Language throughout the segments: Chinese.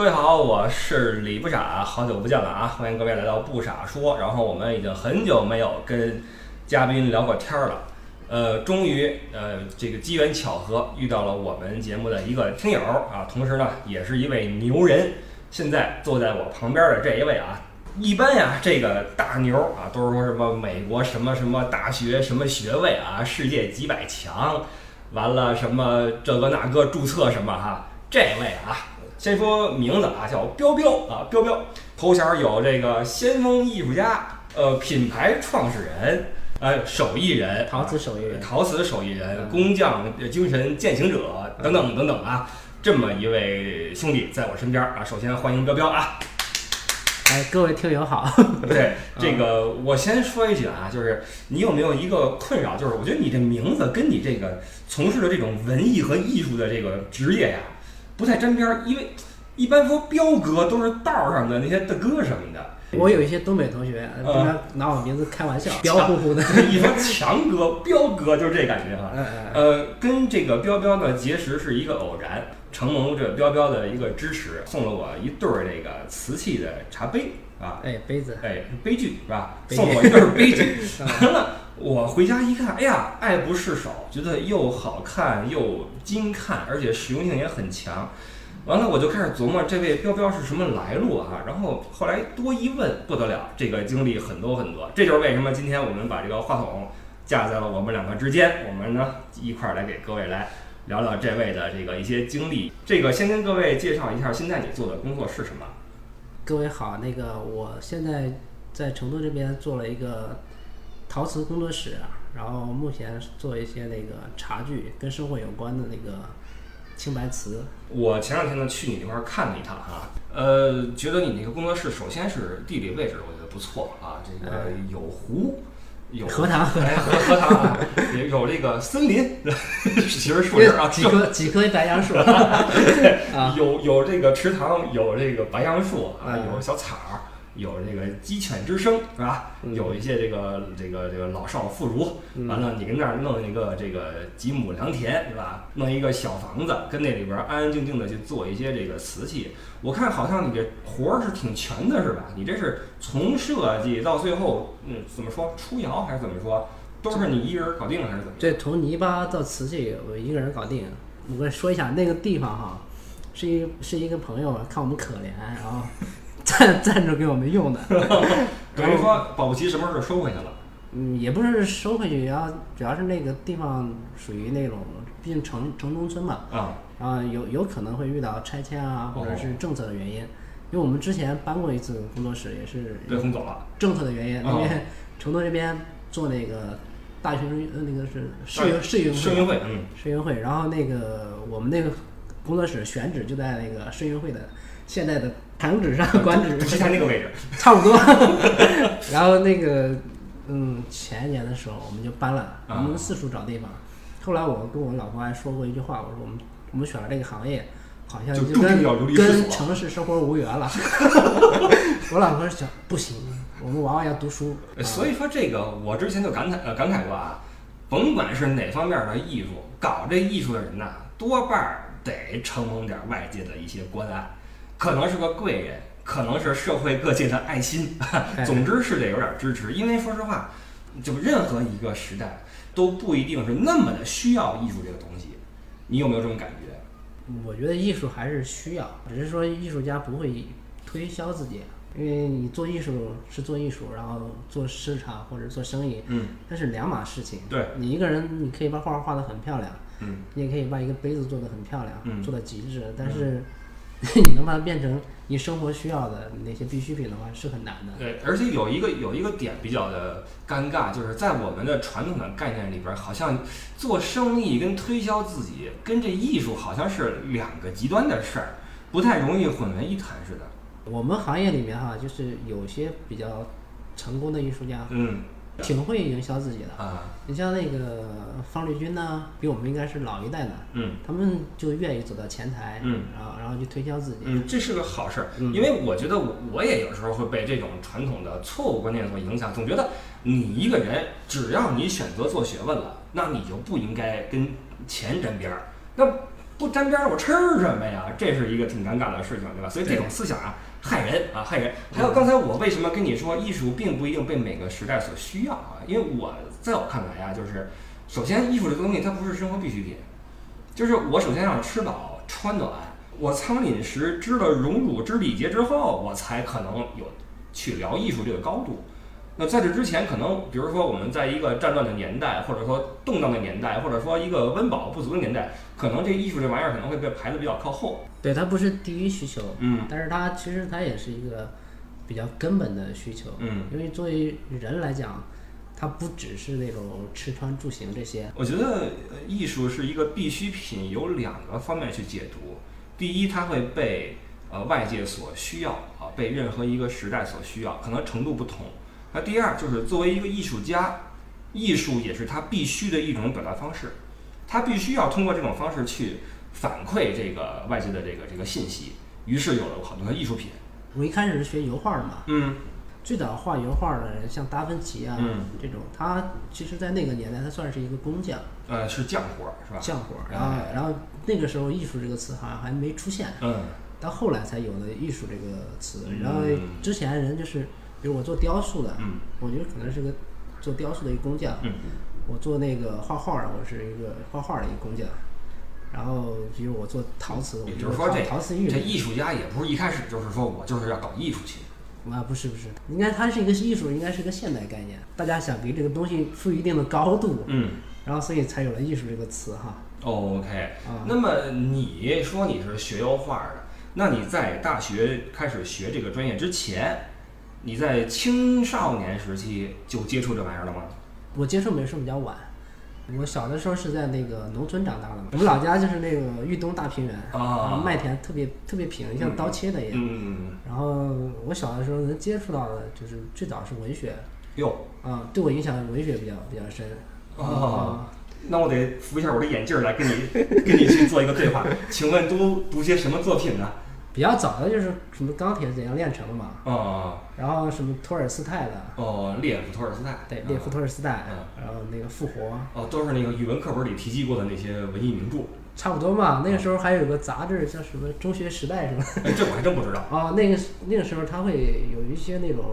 各位好，我是李不傻，好久不见了啊！欢迎各位来到不傻说。然后我们已经很久没有跟嘉宾聊过天儿了，呃，终于呃这个机缘巧合遇到了我们节目的一个听友啊，同时呢也是一位牛人。现在坐在我旁边的这一位啊，一般呀这个大牛啊都是说什么美国什么什么大学什么学位啊，世界几百强，完了什么这个那个注册什么哈，这位啊。先说名字啊，叫彪彪啊，彪彪，头衔有这个先锋艺术家，呃，品牌创始人，呃，手艺人，陶瓷手艺人，陶瓷手艺人，工匠精神践行者等等等等啊，这么一位兄弟在我身边啊，首先欢迎彪彪啊。哎，各位听友好。对，这个我先说一句啊，就是你有没有一个困扰，就是我觉得你这名字跟你这个从事的这种文艺和艺术的这个职业呀。不太沾边儿，因为一般说彪哥都是道上的那些大哥什么的。我有一些东北同学经常拿我名字开玩笑，彪呼呼的。一说强哥、彪哥就是这感觉哈。呃，跟这个彪彪呢结识是一个偶然，承蒙这彪彪的一个支持，送了我一对儿这个瓷器的茶杯啊。哎，杯子。哎，杯具是吧？送了我一对儿杯具。完了，我回家一看，哎呀，爱不释手，觉得又好看又精看，而且实用性也很强。完了，我就开始琢磨这位彪彪是什么来路啊？然后后来多一问，不得了，这个经历很多很多。这就是为什么今天我们把这个话筒架在了我们两个之间，我们呢一块儿来给各位来聊聊这位的这个一些经历。这个先跟各位介绍一下，现在你做的工作是什么？各位好，那个我现在在成都这边做了一个。陶瓷工作室，然后目前做一些那个茶具跟生活有关的那个青白瓷。我前两天呢去你那块看了一趟哈，呃，觉得你那个工作室首先是地理位置，我觉得不错啊，这个有湖，有荷塘，荷荷塘啊，有这个森林，其实树林啊，几棵几棵白杨树，有有这个池塘，有这个白杨树啊，有小草。有这个鸡犬之声是吧？有一些这个这个这个老少妇孺，完了你跟那儿弄一个这个几亩良田是吧？弄一个小房子，跟那里边安安静静的去做一些这个瓷器。我看好像你这活儿是挺全的是吧？你这是从设计到最后，嗯，怎么说出窑还是怎么说？都是你一个人搞定还是怎么？这从泥巴到瓷器我一个人搞定。我跟你说一下那个地方哈，是一是一个朋友看我们可怜，然后。赞赞助给我们用的，等于说保不齐什么时候收回去了。嗯，也不是收回去，然后主要是那个地方属于那种，毕竟城城中村嘛。啊。然后有有可能会遇到拆迁啊，或者是政策的原因。因为我们之前搬过一次工作室，也是被轰走了。政策的原因，因为成都这边做那个大学呃那个是世运世运世运会，嗯，世运会。然后那个我们那个工作室选址就在那个世运会的现在的。堂址上，馆 址就在那个位置，差不多。然后那个，嗯，前一年的时候我们就搬了，我们四处找地方。后来我跟我老婆还说过一句话，我说我们我们选了这个行业，好像就跟跟城市生活无缘了。我老婆说不行，我们娃娃要读书。所以说这个，我之前就感慨呃感慨过啊，甭管是哪方面的艺术，搞这艺术的人呐，多半得承蒙点外界的一些关爱。可能是个贵人，可能是社会各界的爱心，总之是得有点支持。因为说实话，就任何一个时代都不一定是那么的需要艺术这个东西。你有没有这种感觉？我觉得艺术还是需要，只是说艺术家不会推销自己，因为你做艺术是做艺术，然后做市场或者做生意，嗯，那是两码事情。对，你一个人你可以把画画得很漂亮，嗯，你也可以把一个杯子做得很漂亮，嗯，做到极致，但是。你能把它变成你生活需要的那些必需品的话，是很难的。对，而且有一个有一个点比较的尴尬，就是在我们的传统的概念里边，好像做生意跟推销自己跟这艺术好像是两个极端的事儿，不太容易混为一谈似的。我们行业里面哈，就是有些比较成功的艺术家，嗯。挺会营销自己的啊！你像那个方力钧呢，比我们应该是老一代的，嗯，他们就愿意走到前台，嗯，然后然后去推销自己，嗯，这是个好事儿，因为我觉得我我也有时候会被这种传统的错误观念所影响，总觉得你一个人只要你选择做学问了，那你就不应该跟钱沾边儿。那不沾边儿，我吃什么呀？这是一个挺尴尬的事情，对吧？所以这种思想啊，害人啊，害人。还有刚才我为什么跟你说，艺术并不一定被每个时代所需要啊？因为我在我看来啊，就是首先艺术这个东西它不是生活必需品，就是我首先要吃饱穿暖，我仓廪实知了荣辱知礼节之后，我才可能有去聊艺术这个高度。那在这之前，可能比如说我们在一个战乱的年代，或者说动荡的年代，或者说一个温饱不足的年代，可能这艺术这玩意儿可能会被排的比较靠后。对，它不是第一需求，嗯但是它其实它也是一个比较根本的需求，嗯，因为作为人来讲，它不只是那种吃穿住行这些，我觉得呃艺术是一个必需品，有两个方面去解读。第一，它会被呃外界所需要啊，被任何一个时代所需要，可能程度不同。那第二就是作为一个艺术家，艺术也是他必须的一种表达方式，他必须要通过这种方式去反馈这个外界的这个这个信息，于是有了很多的艺术品。我一开始是学油画的嘛，嗯最早画油画的人像达芬奇啊、嗯这种，他其实在那个年代他算是一个工匠、呃，是匠活儿是吧？匠活儿，然后然后那个时候艺术这个词好像还没出现，嗯到后来才有了艺术这个词。嗯然后之前人就是，比如我做雕塑的，嗯我觉得可能是个做雕塑的一个工匠。嗯我做那个画画的，我是一个画画的一个工匠。然后比如我做陶瓷，我也就是说这陶陶瓷艺术。这艺术家也不是一开始就是说我就是要搞艺术去。啊，不是不是，应该它是一个艺术，应该是个现代概念。大家想给这个东西赋予一定的高度，嗯。然后所以才有了艺术这个词哈。OK，、啊那么你说你是学油画的，那你在大学开始学这个专业之前，你在青少年时期就接触这玩意儿了吗？我接触美术比较晚，我小的时候是在那个农村长大的嘛，我们老家就是那个豫东大平原，啊麦田特别特别平，像刀切的一样。嗯，然后我小的时候能接触到的就是最早是文学，哟，啊，对我影响文学比较比较深。哦，那我得扶一下我的眼镜儿来跟你跟你去做一个对话。请问都读些什么作品呢？比较早的就是什么钢铁怎样炼成的嘛，哦然后什么托尔斯泰的，哦，列夫·托尔斯泰，对，列夫托尔斯泰嗯，然后那个复活，哦，都是那个语文课本里提及过的那些文艺名著。差不多嘛。那个时候还有个杂志叫什么《中学时代》什么。哎，这我还真不知道。哦，那个那个时候他会有一些那种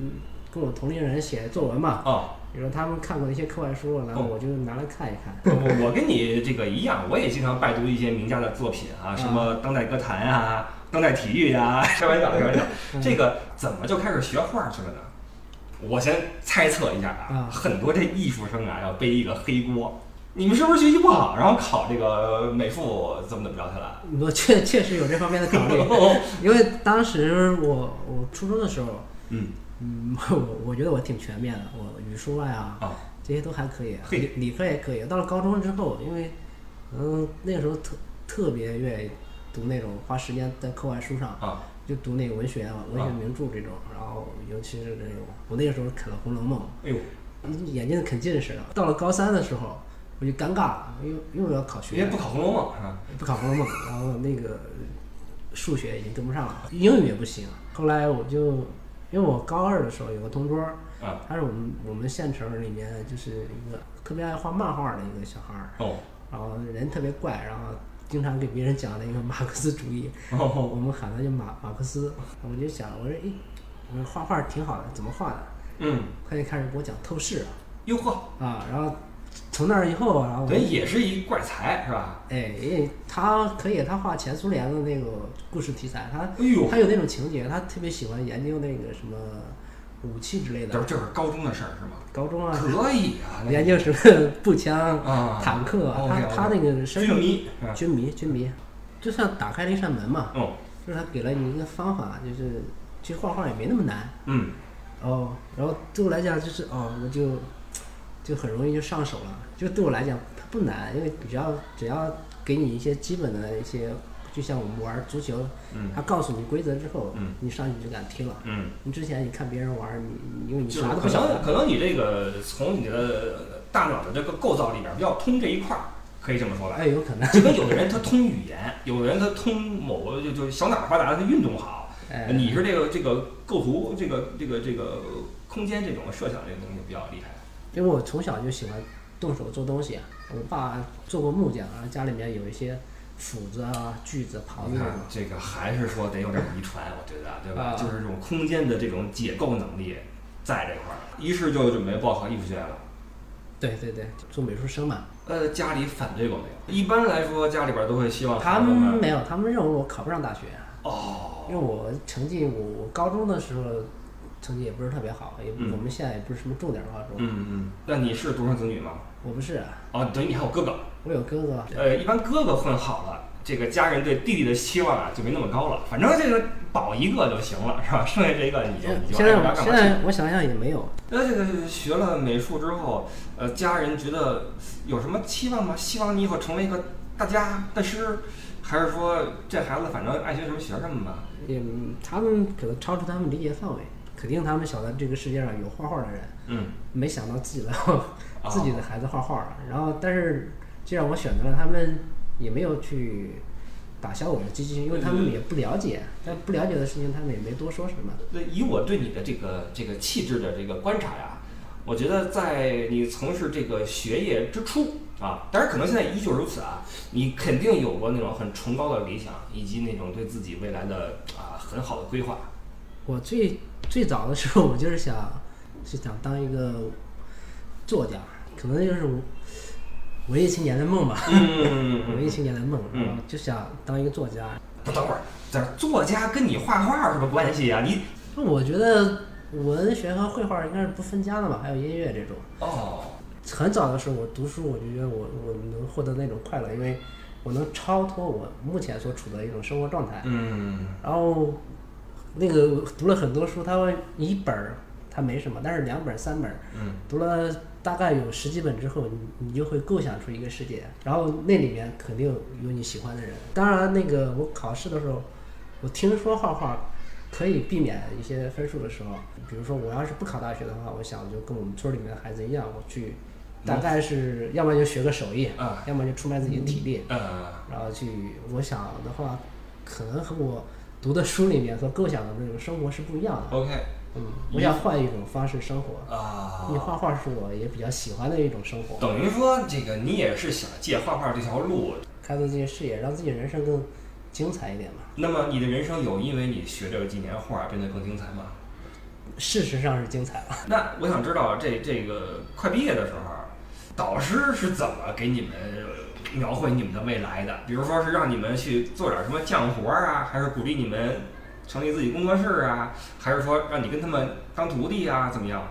嗯跟我同龄人写作文嘛，哦，比如说他们看过的一些课外书，然后哦我就拿来看一看。我我跟你这个一样，我也经常拜读一些名家的作品啊，什么当代歌坛啊、当代体育啊、开玩笑，开玩笑。这个怎么就开始学画去了呢？我先猜测一下啊啊，很多这艺术生啊要背一个黑锅。你们是不是学习不好，然后考这个美术怎么怎么着去了？我确确实有这方面的考虑，因为当时我我初中的时候，嗯嗯，我我觉得我挺全面的，我语数外啊啊这些都还可以，理理科也可以。到了高中之后，因为嗯那个时候特特别愿意读那种花时间在课外书上，啊就读那个文学啊、文学名著这种，然后尤其是这种，我那个时候啃了《红楼梦哎呦，》，眼睛啃近视了。到了高三的时候，我就尴尬了，因为因为我要考学因为不考《红楼梦》是吧？不考《红楼梦》，然后那个数学已经跟不上了，英语也不行。后来我就，因为我高二的时候有个同桌，啊他是我们我们县城里面就是一个特别爱画漫画的一个小孩儿，哦然后人特别怪，然后经常给别人讲那个马克思主义，我哦们喊他叫马马克思。我就想，我说，诶，我说画画挺好的，怎么画的？嗯，他就开始给我讲透视哟呵，啊，然后从那儿以后，然后我等于也是一怪才是吧？哎，他可以，他画前苏联的那个故事题材，他哎呦，他有那种情节，他特别喜欢研究那个什么武器之类的。这这是高中的事儿是吗？高中啊，可以啊，研究什么步枪、啊，坦克，他他那个身手军迷是？军迷军迷，就算打开了一扇门嘛，哦，就是他给了你一个方法，就是其实画画也没那么难嗯，哦。然后对我来讲就是哦，我就就很容易就上手了。就对我来讲它不难，因为只要只要给你一些基本的一些，就像我们玩足球，嗯他告诉你规则之后，嗯你上去就敢踢了。嗯，你之前你看别人玩，你你因为你啥都不晓得，能可能你这个从你的大脑的这个构造里边比较通这一块儿，可以这么说吧？哎，有可能，就跟有的人他通语言，有的人他通某个就就小脑发达，他运动好。哎，你是这个这个构图，这个这个这个空间这种设想这个东西比较厉害。因为我从小就喜欢动手做东西啊。我爸做过木匠，然后家里面有一些斧子啊、锯子、刨子你看。这个还是说得有点遗传，我觉得，对吧？啊就是这种空间的这种解构能力在这块儿，于是就准备报考艺术学院了。对对对，做美术生嘛。呃，家里反对过没有？一般来说，家里边都会希望他们们没有，他们认为我考不上大学，哦，因为我成绩我我高中的时候成绩也不是特别好，也我们现在也不是什么重点高中。嗯嗯，那你是独生子女吗？我不是啊，哦，等于你还有哥哥。我有哥哥。呃，一般哥哥混好了，这个家人对弟弟的期望啊就没那么高了。反正这个保一个就行了，是吧？剩下这个你就你就。现在我想想也没有，那这个学了美术之后，呃，家人觉得有什么期望吗？希望你以后成为一个大家大师，还是说这孩子反正爱学什么学什么吧？也他们可能超出他们理解范围，肯定他们晓得这个世界上有画画的人，嗯，没想到自己的 自己的孩子画画了。然后，但是既然我选择了，他们也没有去打消我的积极性，因为他们也不了解，但不了解的事情他们也没多说什么。那以我对你的这个这个气质的这个观察呀，我觉得在你从事这个学业之初啊，当然可能现在依旧如此啊，你肯定有过那种很崇高的理想，以及那种对自己未来的啊很好的规划。我最最早的时候，我就是想是想当一个作家，可能就是文艺青年的梦吧，嗯 文艺青年的梦，嗯然后就想当一个作家。不，等会儿，这作家跟你画画有什么关系啊、你那我觉得文学和绘画应该是不分家的吧，还有音乐这种。哦，很早的时候，我读书，我就觉得我我能获得那种快乐，因为我能超脱我目前所处的一种生活状态。嗯然后那个读了很多书，他会一本儿它没什么，但是两本儿三本儿嗯。读了大概有十几本之后，你你就会构想出一个世界，然后那里面肯定有你喜欢的人。当然，那个我考试的时候，我听说画画可以避免一些分数的时候，比如说我要是不考大学的话，我想就跟我们村里面的孩子一样，我去大概是要么就学个手艺，啊要么就出卖自己的体力，呃然后去，我想的话，可能和我读的书里面所构想的那种生活是不一样的。，OK 嗯，我想换一种方式生活。啊因为画画是我也比较喜欢的一种生活，等于说这个你也是想借画画这条路，开拓自己的视野，让自己人生更精彩一点嘛。那么你的人生有因为你学这几年画变得更精彩吗？事实上是精彩了。那我想知道这这个快毕业的时候，导师是怎么给你们呃描绘你们的未来的？比如说是让你们去做点什么匠活儿啊，还是鼓励你们成立自己工作室啊，还是说让你跟他们当徒弟啊，怎么样？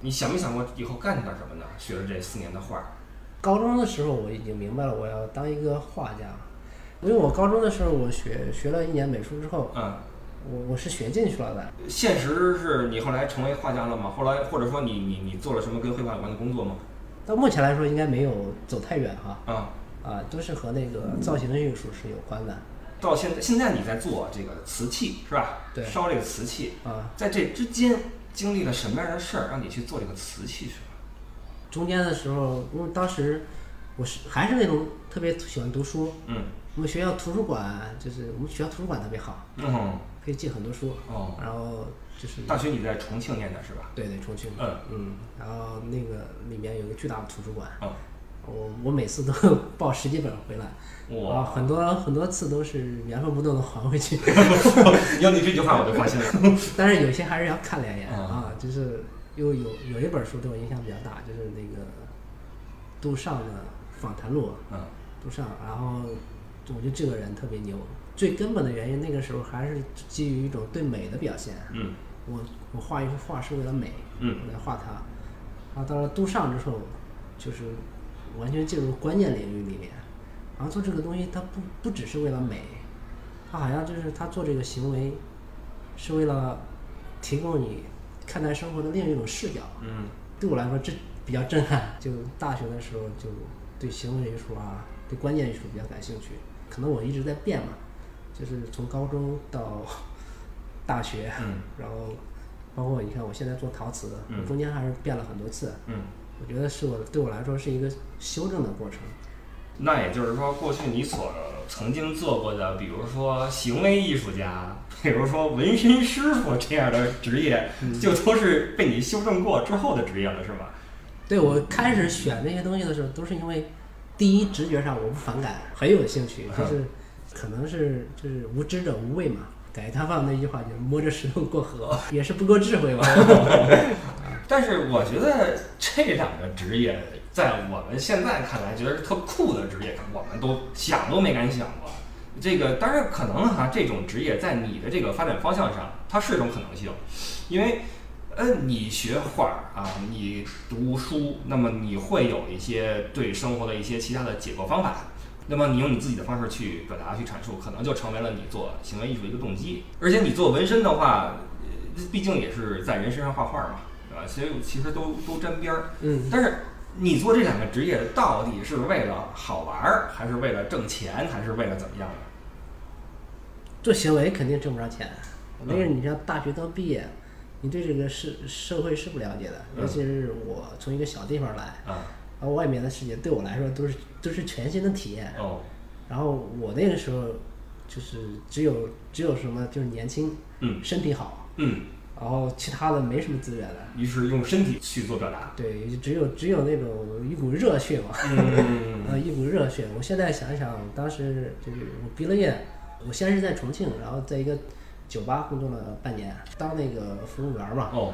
你想没想过以后干点什么呢？学了这四年的画，高中的时候我已经明白了，我要当一个画家，因为我高中的时候我学学了一年美术之后，嗯，我我是学进去了的。现实是你后来成为画家了吗？后来或者说你你你做了什么跟绘画有关的工作吗？到目前来说应该没有走太远哈，啊、啊，都是和那个造型艺术是有关的。到现在现在你在做这个瓷器是吧？对烧这个瓷器，啊，在这之间经历了什么样的事儿，让你去做这个瓷器是吧？中间的时候，因为当时我是还是那种特别喜欢读书，嗯我们学校图书馆就是我们学校图书馆特别好，嗯可以借很多书，哦，然后就是大学你在重庆念的是吧？对对重庆，嗯嗯，然后那个里面有一个巨大的图书馆，哦，我我每次都 抱十几本回来，哇啊，很多很多次都是原封不动的还回去，有你这句话我就放心了。但是有些还是要看两眼嗯啊，就是又有有一本书对我影响比较大，就是那个杜尚的访谈录，嗯杜尚，然后我觉得这个人特别牛。最根本的原因，那个时候还是基于一种对美的表现。嗯我我画一幅画是为了美，嗯我来画它。然后到了杜尚之后，就是完全进入关键领域里面。然后做这个东西，它不不只是为了美，它好像就是他做这个行为，是为了提供你看待生活的另一种视角。嗯对我来说，这比较震撼。就大学的时候，就对行为艺术啊，对关键艺术比较感兴趣。可能我一直在变嘛，就是从高中到大学，嗯 然后包括你看我现在做陶瓷，嗯我中间还是变了很多次。嗯，我觉得是我对我来说是一个修正的过程。那也就是说，过去你所曾经做过的，比如说行为艺术家，比如说纹身师傅这样的职业，就都是被你修正过之后的职业了，是吧？对我开始选这些东西的时候，都是因为第一直觉上我不反感，很有兴趣，就是可能是就是无知者无畏嘛。改革开放那句话就是摸着石头过河，也是不够智慧吧。但是我觉得这两个职业在我们现在看来，觉得是特酷的职业，我们都想都没敢想过。这个当然可能哈，这种职业在你的这个发展方向上，它是一种可能性，因为呃，你学画儿啊，你读书，那么你会有一些对生活的一些其他的解构方法，那么你用你自己的方式去表达、去阐述，可能就成为了你做行为艺术的一个动机。而且你做纹身的话，毕竟也是在人身上画画嘛，对吧？所以其实都都沾边儿。嗯，但是你做这两个职业到底是为了好玩儿，还是为了挣钱，还是为了怎么样的？做行为肯定挣不着钱。那嗯个你像大学刚毕业，你对这个社社会是不了解的，嗯尤其是我从一个小地方来，啊，然后外面的世界对我来说都是都是全新的体验。哦，然后我那个时候就是只有只有什么就是年轻，嗯身体好，嗯，然后其他的没什么资源了。于是用身体去做表达。对，只有只有那种一股热血嘛，嗯 呃，一股热血。我现在想想，当时就是我毕了业，我先是在重庆，然后在一个酒吧工作了半年，当那个服务员嘛。哦，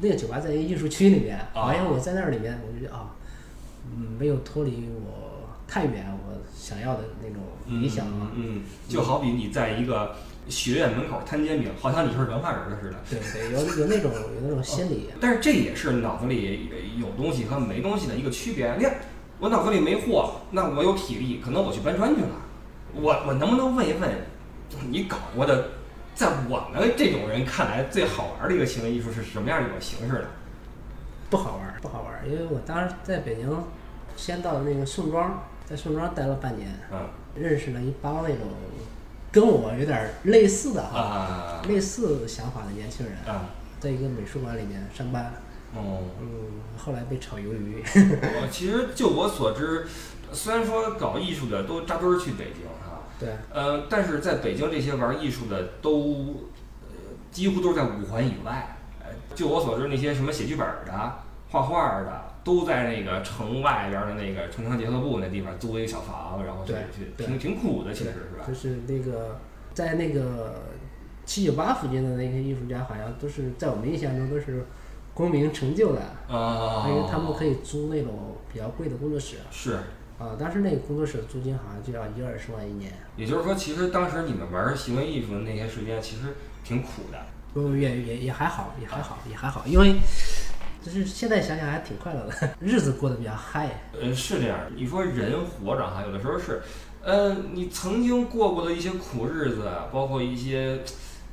那个酒吧在一个艺术区里面，啊好像我在那儿里面，我就觉得啊，嗯，没有脱离我太远我想要的那种理想啊。嗯，就好比你在一个学院门口摊煎饼，好像你是文化人儿似的。对对，有有那种有那种心理。但是这也是脑子里有东西和没东西的一个区别。你看，我脑子里没货，那我有体力，可能我去搬砖去了。我我能不能问一问，你搞过的，在我们这种人看来最好玩的一个行为艺术是什么样一种形式的？不好玩儿，不好玩儿，因为我当时在北京，先到那个宋庄，在宋庄待了半年，嗯认识了一帮那种跟我有点类似的哈，啊类似想法的年轻人，啊在一个美术馆里面上班，哦。嗯，后来被炒鱿鱼，我其实就我所知，虽然说搞艺术的都扎堆儿去北京哈、对，呃，但是在北京这些玩艺术的都，呃，几乎都是在五环以外。呃，就我所知，那些什么写剧本儿的、画画儿的，都在那个城外边儿的那个城乡结合部那地方租一个小房，然后去对去，挺挺苦的，其实是吧就？是那个在那个七九八附近的那些艺术家，好像都是在我们印象中都是功名成就的，啊，因为他们可以租那种比较贵的工作室。是，啊，当时那个工作室租金好像就要一二十万一年，也就是说，其实当时你们玩行为艺术的那些时间，其实挺苦的。不也也也还好，也还好，也还好，因为就是现在想想还挺快乐的，日子过得比较嗨。呃，是这样。你说人活着哈，有的时候是，呃，你曾经过过的一些苦日子，包括一些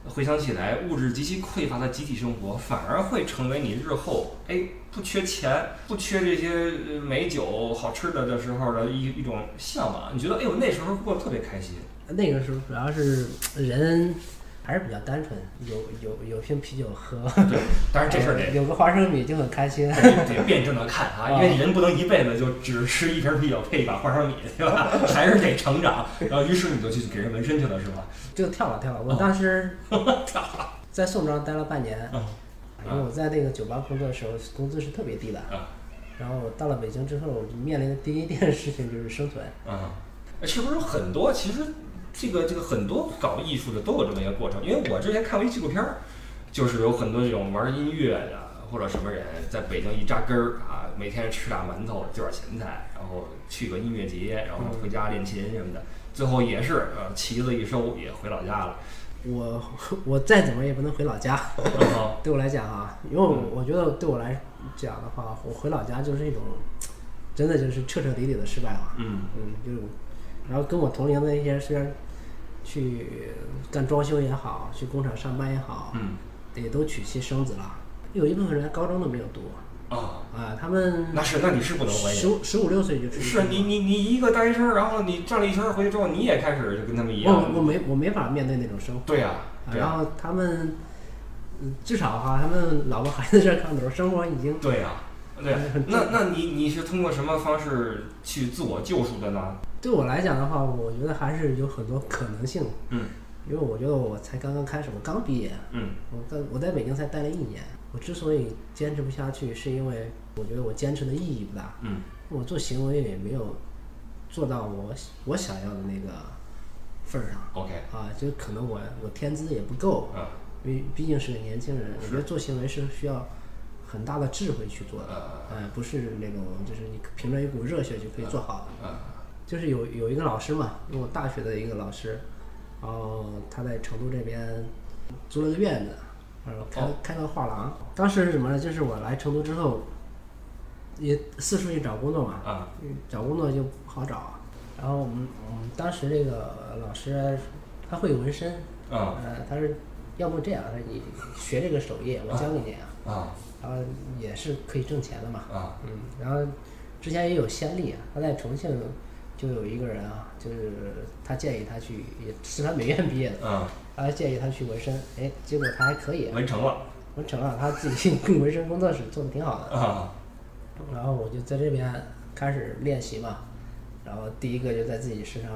回想起来物质极其匮乏的集体生活，反而会成为你日后哎不缺钱、不缺这些呃美酒、好吃的的时候的一一种向往。你觉得哎呦那时候过得特别开心。那个时候主要是人还是比较单纯，有有有瓶啤酒喝，对，当然这事儿 得有个花生米就很开心。得得辩证的看啊，因为人不能一辈子就只吃一瓶啤酒配一把花生米，对吧？还是得成长。然后于是你就去给人纹身去了，是吧？就跳了跳了。我当时 跳了在宋庄待了半年，嗯因为我在那个酒吧工作的时候，工资是特别低的。啊然后到了北京之后，面临的第一件事情就是生存。啊，是不是很多？其实这个这个很多搞艺术的都有这么一个过程。因为我之前看过一纪录片儿，就是有很多这种玩音乐的或者什么人在北京一扎根儿啊，每天吃俩馒头就点钱财，然后去个音乐节，然后回家练琴什么的，最后也是呃旗子一收也回老家了。我 我再怎么也不能回老家，啊 对我来讲啊，因为我我觉得对我来讲的话，我回老家就是一种，真的就是彻彻底底的失败了。嗯嗯，就是，然后跟我同龄的一些虽然去干装修也好，去工厂上班也好，嗯也都娶妻生子了。有一部分人高中都没有读啊，啊，他们那是那你是不能怀疑。十五十五六岁就出去是你你你一个大学生，然后你转了一圈回去之后，你也开始就跟他们一样。我我没我没法面对那种生活。对呀、然后他们，嗯至少哈，他们老婆孩子这儿看头，生活已经对呀、对 那那你你是通过什么方式去自我救赎的呢？对我来讲的话，我觉得还是有很多可能性。嗯因为我觉得我才刚刚开始，我刚毕业，嗯我在我在北京才待了一年。我之所以坚持不下去，是因为我觉得我坚持的意义不大。嗯我做行为也没有做到我我想要的那个份儿上。OK，啊，就可能我我天资也不够，嗯因为毕竟是个年轻人，我觉得做行为是需要很大的智慧去做的，呃，不是那种就是你凭着一股热血就可以做好的。嗯就是有有一个老师嘛，因为我大学的一个老师，然后他在成都这边租了个院子，然后开、哦开个画廊。当时是什么呢？就是我来成都之后，也四处去找工作嘛，找工作就不好找。然后我们我们当时这个老师他会纹身，啊呃，他说要不这样，他说你学这个手艺，我教给你啊，啊然后也是可以挣钱的嘛。啊嗯，然后之前也有先例啊，他在重庆就有一个人啊，就是他建议他去，也是他美院毕业的，啊，他建议他去纹身，哎，结果他还可以，纹成了纹成了，他自己 纹身工作室做的挺好的。啊然后我就在这边开始练习嘛，然后第一个就在自己身上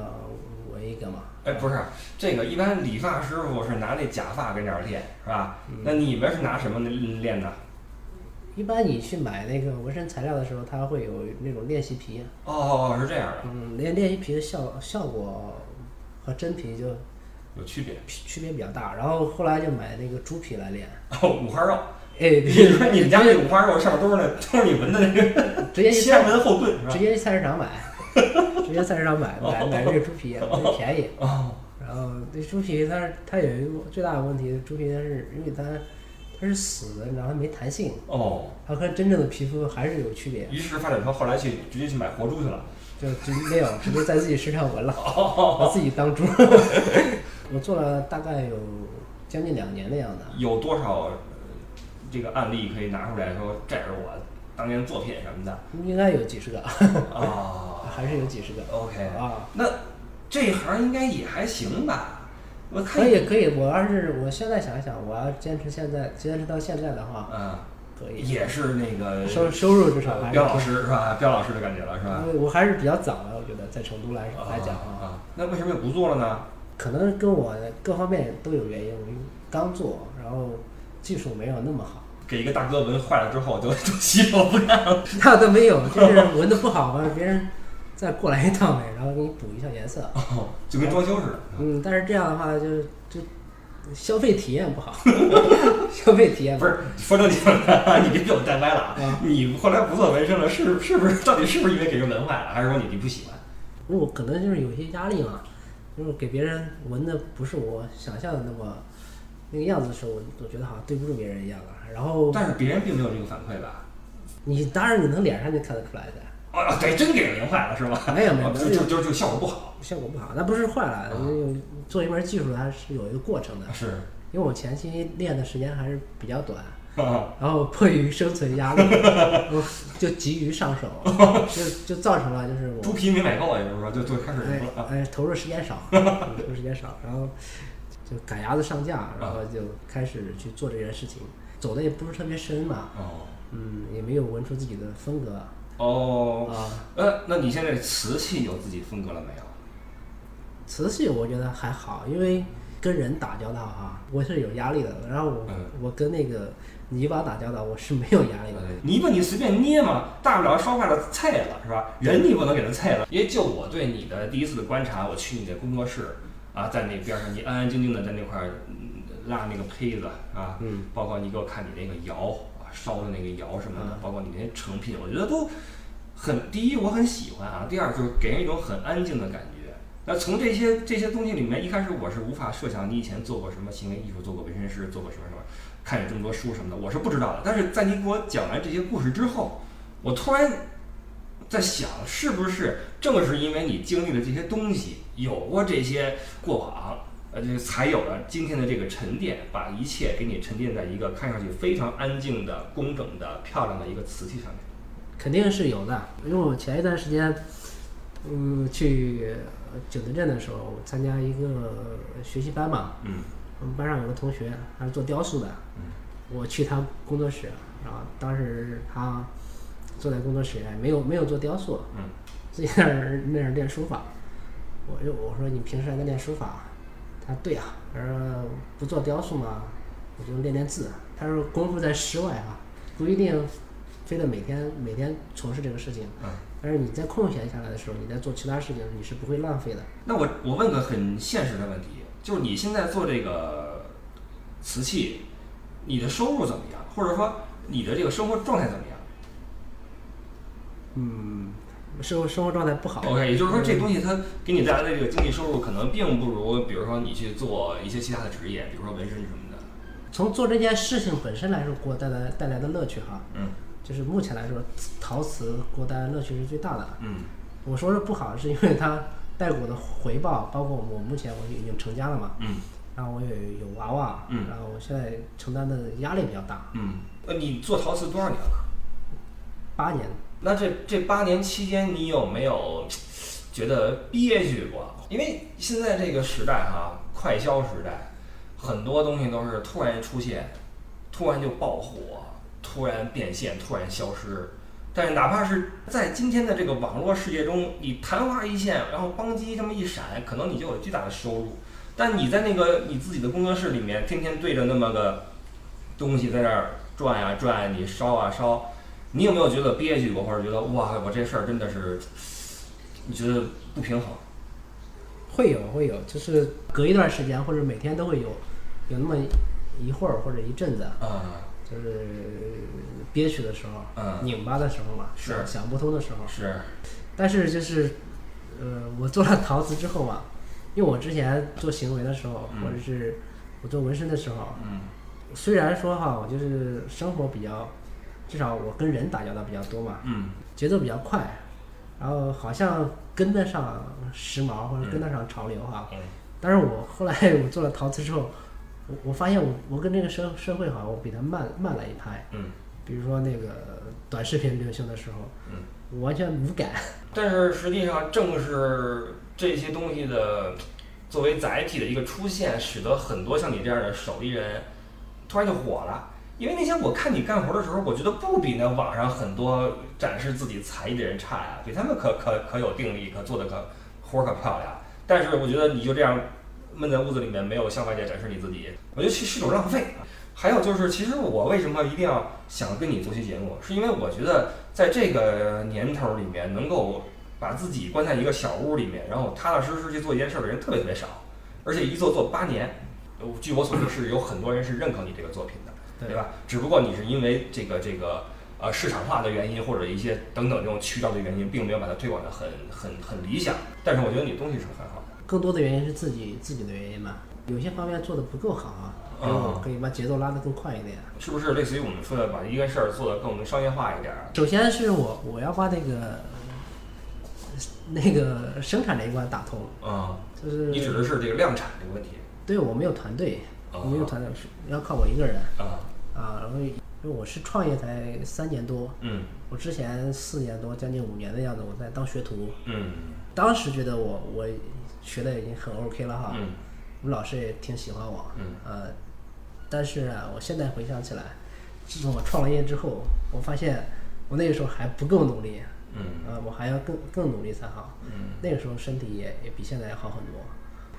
纹一个嘛，哎，不是这个，一般理发师傅是拿那假发跟这儿练，是吧？那你们是拿什么练的？一般你去买那个纹身材料的时候，它会有那种练习皮，哦哦哦，是这样的，嗯，练练习皮的效效果和真皮就有区别。区区别比较大。然后后来就买那个猪皮来练，哦，五花肉，哎，你说你们家那五花肉上面都是那都是你纹的那个直接去先菜纹后盾，是吧直？接去菜市场买，直接菜市场买买买这个猪皮，那便宜。哦然后这猪皮它它有一个最大的问题，猪皮它是因为它它是死的，然后它没弹性，哦，它和真正的皮肤还是有区别。于是发展成后来去直接去买活猪去了。就直接没有，直接在自己身上纹了，哦 把自己当猪。我做了大概有将近两年的样子。有多少呃这个案例可以拿出来说，这是我当年作品什么的应该有几十个，啊 还是有几十个。？OK，啊，那这一行应该也还行吧？我可以可以，我要是我现在想一想，我要坚持现在坚持到现在的话，嗯，可以。也是那个收收入至少还是呃彪老师是吧？彪老师的感觉了是吧？我还是比较早的，我觉得在成都来来讲啊，那为什么又不做了呢？可能跟我各方面都有原因。我刚做，然后技术没有那么好，给一个大哥纹坏了之后就 就洗手不干了。那倒没有，就是纹的不好，嘛别人再过来一趟呗，然后给你补一下颜色。哦，就跟装修似的。嗯，但是这样的话就就消费体验不好，消费体验不是说正经的，你别给我带歪了啊啊！你后来不做纹身了，是是不是？到底是不是因为给人纹坏了，还是说你你不喜欢？我可能就是有些压力嘛，就是给别人纹的不是我想象的那么那个样子的时候，我我觉得好像对不住别人一样啊。然后但是别人并没有这个反馈吧？你当然你能脸上就看得出来的，哦，对，真给人纹坏了是吧？没有没有哦就就就就效果不好。效果不好，那不是坏了，因为做一门技术它是有一个过程的。是，因为我前期练的时间还是比较短，啊然后迫于生存压力，我就急于上手，就就造成了就是我猪皮没买够啊，也就是说就就开始。哎，投入时间少，投入时间少，然后就赶鸭子上架，然后就开始去做这件事情，走的也不是特别深嘛，哦嗯，也没有纹出自己的风格哦，啊。呃，那你现在瓷器有自己风格了没有？瓷器我觉得还好，因为跟人打交道哈，我是有压力的。然后我、嗯我跟那个泥巴打交道，我是没有压力的。泥巴你随便捏嘛，大不了烧坏了菜了是吧？人你不能给它菜了。因为就我对你的第一次的观察，我去你的工作室啊，在那边上你安安静静的在那块儿嗯拉那个胚子啊，嗯，包括你给我看你那个窑啊烧的那个窑什么的，嗯包括你那些成品，我觉得都很第一我很喜欢啊，第二就是给人一种很安静的感觉。那从这些这些东西里面，一开始我是无法设想你以前做过什么行为艺术，做过纹身师，做过什么什么，看有这么多书什么的，我是不知道的。但是在你给我讲完这些故事之后，我突然在想，是不是正是因为你经历了这些东西，有过这些过往，呃，这才有了今天的这个沉淀，把一切给你沉淀在一个看上去非常安静的、工整的、漂亮的一个瓷器上面。肯定是有的，因为我前一段时间，嗯，去景德镇的时候，我参加一个学习班嘛，嗯我们班上有个同学，他是做雕塑的，嗯我去他工作室，然后当时他坐在工作室里面，没有没有做雕塑，嗯自己在那儿那儿练书法。我就我说你平时还在练书法？他说对啊、他说不做雕塑嘛，我就练练字。他说功夫在室外啊，不一定非得每天每天从事这个事情。嗯但是你在空闲下来的时候，你在做其他事情，你是不会浪费的。那我我问个很现实的问题，就是你现在做这个瓷器，你的收入怎么样？或者说你的这个生活状态怎么样？嗯，生活生活状态不好。OK，也就是说，这东西它给你带来的这个经济收入，可能并不如，比如说你去做一些其他的职业，比如说纹身什么的。从做这件事情本身来说，给我带来带来的乐趣哈，嗯就是目前来说，陶瓷给我带来乐趣是最大的。嗯我说是不好，是因为它带给我的回报，包括我目前我已经成家了嘛，嗯然后我也有娃娃，嗯然后我现在承担的压力比较大，嗯。呃，你做陶瓷多少年了？八年，那这这八年期间，你有没有觉得憋屈过？因为现在这个时代哈，快消时代，很多东西都是突然出现，突然就爆火，突然变现，突然消失。但是哪怕是在今天的这个网络世界中，你昙花一现，然后邦机这么一闪，可能你就有巨大的收入。但你在那个你自己的工作室里面，天天对着那么个东西在那儿转呀、转，你烧啊烧，你有没有觉得憋屈过，或者觉得哇，我这事儿真的是，你觉得不平衡？会有会有，就是隔一段时间或者每天都会有，有那么一会儿或者一阵子，啊、就是憋屈的时候，嗯拧巴的时候嘛，是想想不通的时候。是，但是就是，呃，我做了陶瓷之后嘛，因为我之前做行为的时候，嗯或者是我做纹身的时候，嗯虽然说哈，我就是生活比较，至少我跟人打交道比较多嘛，嗯节奏比较快，然后好像跟得上时髦或者跟得上潮流哈。嗯但是我后来我做了陶瓷之后，我我发现我我跟这个社社会好像我比他慢慢了一拍。嗯比如说那个短视频流行的时候，嗯。我完全无感。但是实际上，正是这些东西的作为载体的一个出现，使得很多像你这样的手艺人突然就火了。因为那天我看你干活的时候，我觉得不比那网上很多展示自己才艺的人差呀，比他们可可可有定力，可做的可活可漂亮。但是我觉得你就这样闷在屋子里面，没有向外界展示你自己，我觉得是是种浪费。还有就是，其实我为什么一定要想跟你做期节目，是因为我觉得在这个年头里面，能够把自己关在一个小屋里面，然后踏踏实实去做一件事的人特别特别少，而且一做做八年。据我所知是有很多人是认可你这个作品，对对吧？只不过你是因为这个这个呃市场化的原因，或者一些等等这种渠道的原因，并没有把它推广的很很很理想。但是我觉得你东西是很好的。更多的原因是自己自己的原因吧，有些方面做的不够好啊，可以哦可以把节奏拉得更快一点。是不是类似于我们说的，把一个事儿做得更商业化一点儿？首先是我我要把那个那个生产这一关打通，啊、就是你指的是这个量产这个问题对我没有团队，哦我没有团队，是要靠我一个人啊？啊。然后因为我是创业才三年多，嗯我之前四年多将近五年的样子，我在当学徒。嗯当时觉得我我学的已经很 OK 了哈，嗯我们老师也挺喜欢我，嗯呃，但是啊，我现在回想起来，自从我创了业之后，我发现我那个时候还不够努力，嗯呃，我还要更更努力才好。嗯。那个时候身体也也比现在要好很多。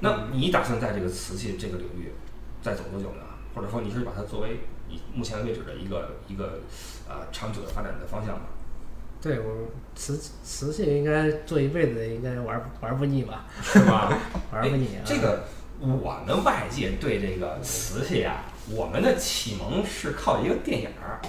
那你打算在这个瓷器这个领域再走多久呢？或者说你是把它作为你目前为止的一个一个呃长久的发展的方向吗？对我瓷瓷器应该做一辈子，应该玩玩不腻吧？是吧？玩不腻啊。哎这个我们外界对这个瓷器啊，我们的启蒙是靠一个电影儿。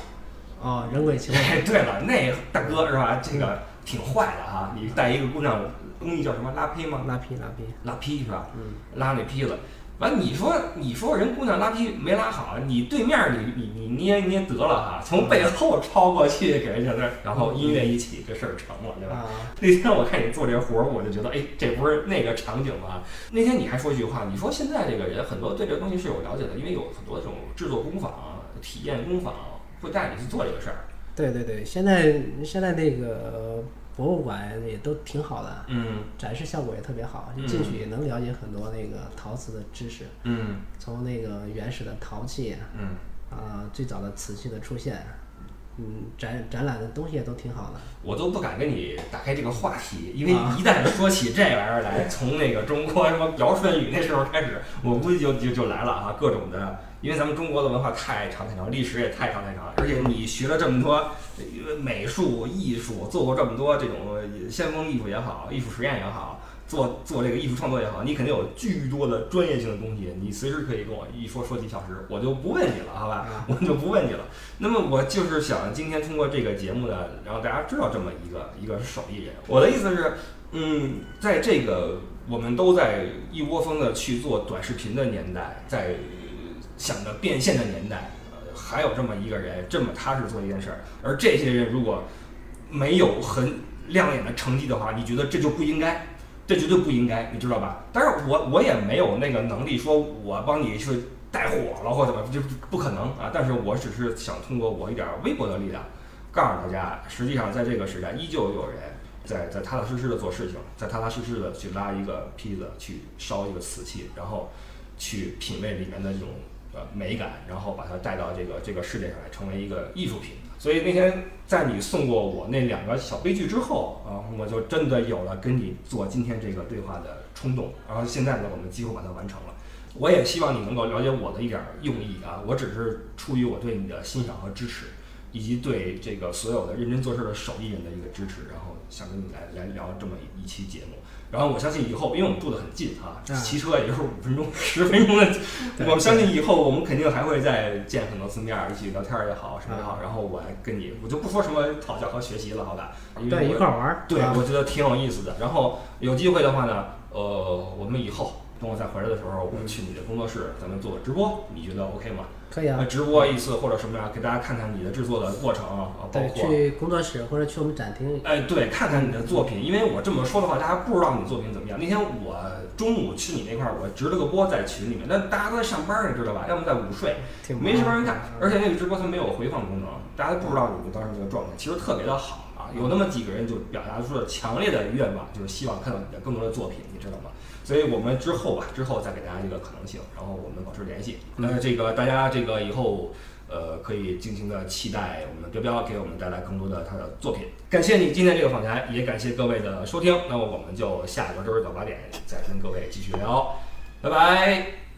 哦，人鬼情 对了，那大哥是吧？这个挺坏的哈，你带一个姑娘，工艺叫什么拉坯吗？拉坯拉坯，拉坯是吧？嗯，拉那坯子，完你说你说人姑娘拉皮没拉好，你对面儿你你你捏捏得了哈，从背后抄过去给人家那儿，然后音乐一起，这事儿成了，对吧？啊，那天我看你做这活儿，我就觉得，哎，这不是那个场景吗？那天你还说一句话，你说现在这个人很多对这个东西是有了解的，因为有很多这种制作工坊、体验工坊会带你去做这个事儿。对对对，现在现在那个博物馆也都挺好的，嗯。展示效果也特别好，就进去也能了解很多那个陶瓷的知识，嗯。从那个原始的陶器嗯。啊、最早的瓷器的出现，嗯，展展览的东西也都挺好的。我都不敢跟你打开这个话题，因为一旦说起这玩意儿来，从那个中国什么尧舜禹那时候开始，我估计就就就来了啊，各种的。因为咱们中国的文化太长太长，历史也太长太长，而且你学了这么多美术艺术，做过这么多这种先锋艺术也好，艺术实验也好。做做这个艺术创作也好，你肯定有巨多的专业性的东西，你随时可以跟我一说说几小时，我就不问你了，好吧？我就不问你了。那么我就是想今天通过这个节目呢，让大家知道这么一个一个手艺人。我的意思是，嗯，在这个我们都在一窝蜂的去做短视频的年代，在想着变现的年代，还有这么一个人这么踏实做一件事儿，而这些人如果没有很亮眼的成绩的话，你觉得这就不应该？这绝对不应该，你知道吧？但是我我也没有那个能力说，我帮你去带火了或怎么，就不可能啊！但是我只是想通过我一点微薄的力量，告诉大家，实际上在这个时代，依旧有人在在踏踏实实的做事情，在踏踏实实的去拉一个坯子，去烧一个瓷器，然后去品味里面的这种呃美感，然后把它带到这个这个世界上来，成为一个艺术品。所以那天在你送过我那两个小悲剧之后啊，我就真的有了跟你做今天这个对话的冲动。然后现在呢，我们几乎把它完成了。我也希望你能够了解我的一点用意啊，我只是出于我对你的欣赏和支持，以及对这个所有的认真做事的手艺人的一个支持，然后想跟你来来聊这么一期节目。然后我相信以后，因为我们住得很近啊，骑车也就是五分钟、十分钟的。我们相信以后我们肯定还会再见很多次面，一起聊天也好，什么也好。然后我来跟你，我就不说什么讨教和学习了，好吧？对，一块玩儿。对，我觉得挺有意思的。然后有机会的话呢，呃，我们以后等我再回来的时候，我们去你的工作室，咱们做个直播，你觉得 OK 吗？可以啊，直播一次或者什么呀，给大家看看你的制作的过程啊，包括去工作室或者去我们展厅。哎，对，看看你的作品，因为我这么说的话，大家不知道你作品怎么样。那天我中午去你那块儿，我直了个播在群里面，那大家都在上班，你知道吧？要么在午睡，没什么人看。而且那个直播它没有回放功能，大家都不知道你当时那个状态，其实特别的好啊。有那么几个人就表达出了强烈的愿望，就是希望看到你的更多的作品，你知道吗？所以我们之后吧，之后再给大家这个可能性，然后我们保持联系。那这个大家这个以后呃可以尽情的期待我们彪彪给我们带来更多的他的作品。感谢你今天这个访谈，也感谢各位的收听。那么我们就下个周日早八点再跟各位继续聊，拜拜。